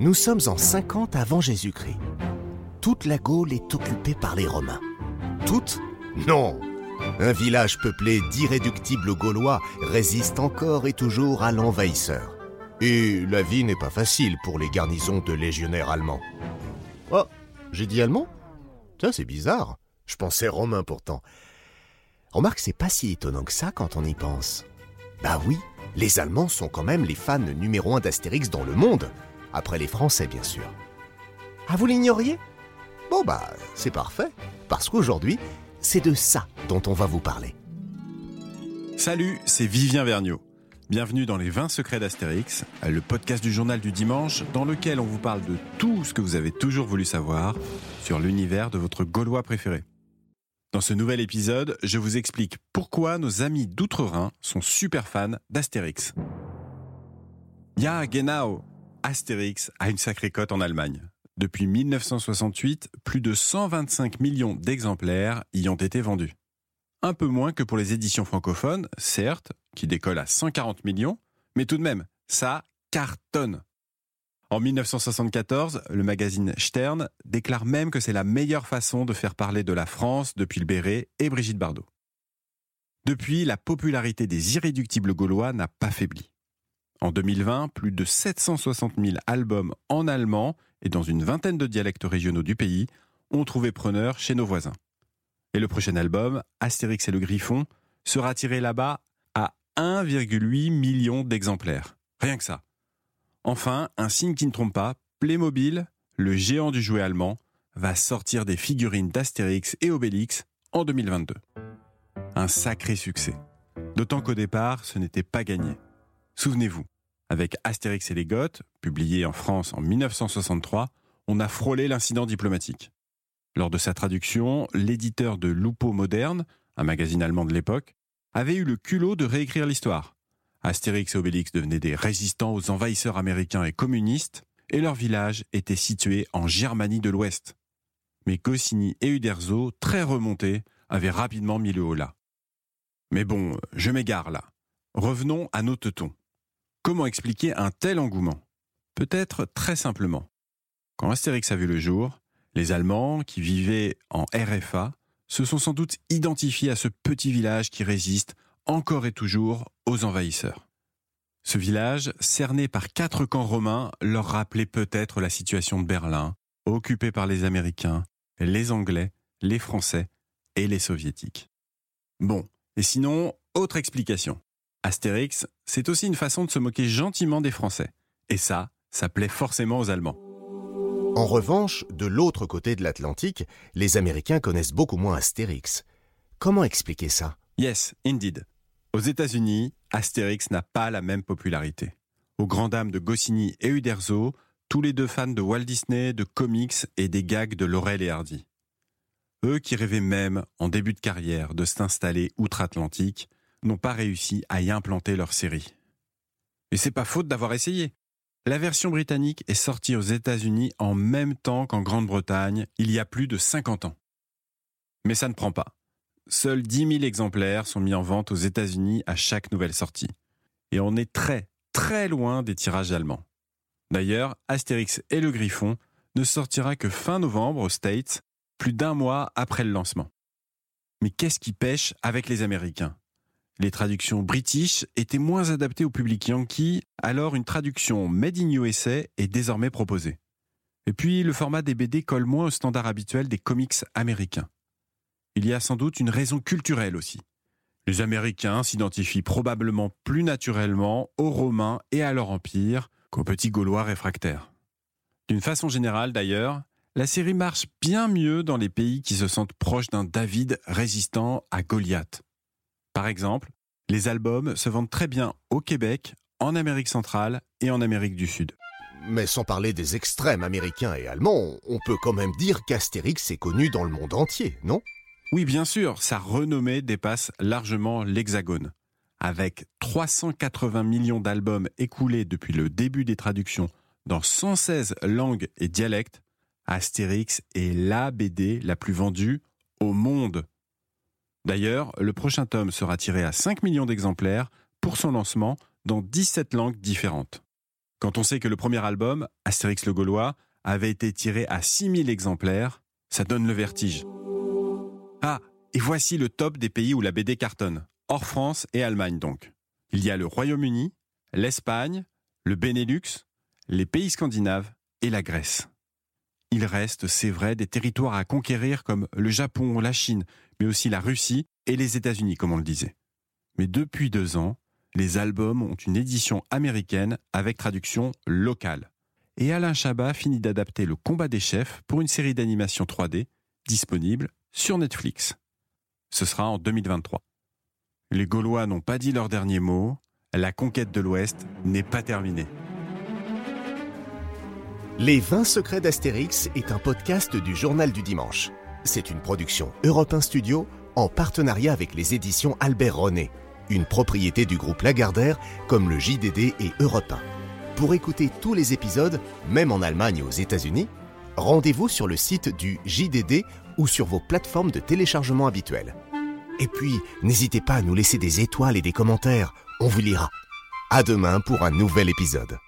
Nous sommes en 50 avant Jésus-Christ. Toute la Gaule est occupée par les Romains. Toute Non Un village peuplé d'irréductibles Gaulois résiste encore et toujours à l'envahisseur. Et la vie n'est pas facile pour les garnisons de légionnaires allemands. Oh, j'ai dit allemand? Ça, c'est bizarre. Je pensais romain pourtant. Remarque, c'est pas si étonnant que ça quand on y pense. Bah oui, les Allemands sont quand même les fans numéro un d'Astérix dans le monde. Après les Français, bien sûr. Ah, vous l'ignoriez? Bon, bah, c'est parfait. Parce qu'aujourd'hui, c'est de ça dont on va vous parler. Salut, c'est Vivien Vergniaud. Bienvenue dans les 20 secrets d'Astérix, le podcast du journal du dimanche dans lequel on vous parle de tout ce que vous avez toujours voulu savoir sur l'univers de votre Gaulois préféré. Dans ce nouvel épisode, je vous explique pourquoi nos amis d'Outre-Rhin sont super fans d'Astérix. Ja, genau Astérix a une sacrée cote en Allemagne. Depuis 1968, plus de 125 millions d'exemplaires y ont été vendus un peu moins que pour les éditions francophones, certes, qui décollent à 140 millions, mais tout de même, ça cartonne. En 1974, le magazine Stern déclare même que c'est la meilleure façon de faire parler de la France depuis le Béret et Brigitte Bardot. Depuis, la popularité des irréductibles gaulois n'a pas faibli. En 2020, plus de 760 000 albums en allemand et dans une vingtaine de dialectes régionaux du pays ont trouvé preneur chez nos voisins. Et le prochain album, Astérix et le Griffon, sera tiré là-bas à 1,8 million d'exemplaires. Rien que ça. Enfin, un signe qui ne trompe pas, Playmobil, le géant du jouet allemand, va sortir des figurines d'Astérix et Obélix en 2022. Un sacré succès. D'autant qu'au départ, ce n'était pas gagné. Souvenez-vous, avec Astérix et les Goths, publié en France en 1963, on a frôlé l'incident diplomatique. Lors de sa traduction, l'éditeur de Lupo Moderne, un magazine allemand de l'époque, avait eu le culot de réécrire l'histoire. Astérix et Obélix devenaient des résistants aux envahisseurs américains et communistes, et leur village était situé en Germanie de l'Ouest. Mais Goscinny et Uderzo, très remontés, avaient rapidement mis le haut là. Mais bon, je m'égare là. Revenons à nos teutons. Comment expliquer un tel engouement? Peut-être très simplement. Quand Astérix a vu le jour, les Allemands, qui vivaient en RFA, se sont sans doute identifiés à ce petit village qui résiste encore et toujours aux envahisseurs. Ce village, cerné par quatre camps romains, leur rappelait peut-être la situation de Berlin, occupée par les Américains, les Anglais, les Français et les Soviétiques. Bon, et sinon, autre explication. Astérix, c'est aussi une façon de se moquer gentiment des Français. Et ça, ça plaît forcément aux Allemands. En revanche, de l'autre côté de l'Atlantique, les Américains connaissent beaucoup moins Astérix. Comment expliquer ça? Yes, indeed. Aux États-Unis, Astérix n'a pas la même popularité. Aux grandes dames de Goscinny et Uderzo, tous les deux fans de Walt Disney, de comics et des gags de Laurel et Hardy. Eux qui rêvaient même, en début de carrière, de s'installer outre-Atlantique, n'ont pas réussi à y implanter leur série. Et c'est pas faute d'avoir essayé. La version britannique est sortie aux États-Unis en même temps qu'en Grande-Bretagne, il y a plus de 50 ans. Mais ça ne prend pas. Seuls 10 000 exemplaires sont mis en vente aux États-Unis à chaque nouvelle sortie. Et on est très, très loin des tirages allemands. D'ailleurs, Astérix et le Griffon ne sortira que fin novembre aux States, plus d'un mois après le lancement. Mais qu'est-ce qui pêche avec les Américains? Les traductions british étaient moins adaptées au public yankee, alors une traduction made in USA est désormais proposée. Et puis, le format des BD colle moins au standard habituel des comics américains. Il y a sans doute une raison culturelle aussi. Les Américains s'identifient probablement plus naturellement aux Romains et à leur empire qu'aux petits Gaulois réfractaires. D'une façon générale d'ailleurs, la série marche bien mieux dans les pays qui se sentent proches d'un David résistant à Goliath. Par exemple, les albums se vendent très bien au Québec, en Amérique centrale et en Amérique du Sud. Mais sans parler des extrêmes américains et allemands, on peut quand même dire qu'Astérix est connu dans le monde entier, non? Oui, bien sûr, sa renommée dépasse largement l'Hexagone. Avec 380 millions d'albums écoulés depuis le début des traductions dans 116 langues et dialectes, Astérix est la BD la plus vendue au monde. D'ailleurs, le prochain tome sera tiré à 5 millions d'exemplaires pour son lancement dans 17 langues différentes. Quand on sait que le premier album, Astérix le Gaulois, avait été tiré à 6000 exemplaires, ça donne le vertige. Ah, et voici le top des pays où la BD cartonne, hors France et Allemagne donc. Il y a le Royaume-Uni, l'Espagne, le Benelux, les pays scandinaves et la Grèce. Il reste, c'est vrai, des territoires à conquérir comme le Japon, la Chine, mais aussi la Russie et les États-Unis, comme on le disait. Mais depuis deux ans, les albums ont une édition américaine avec traduction locale. Et Alain Chabat finit d'adapter le combat des chefs pour une série d'animation 3D disponible sur Netflix. Ce sera en 2023. Les Gaulois n'ont pas dit leur dernier mot, la conquête de l'Ouest n'est pas terminée. Les 20 secrets d'Astérix est un podcast du Journal du Dimanche. C'est une production Europe 1 Studio en partenariat avec les éditions Albert René, une propriété du groupe Lagardère comme le JDD et Europe 1. Pour écouter tous les épisodes, même en Allemagne et aux États-Unis, rendez-vous sur le site du JDD ou sur vos plateformes de téléchargement habituelles. Et puis, n'hésitez pas à nous laisser des étoiles et des commentaires, on vous lira. À demain pour un nouvel épisode.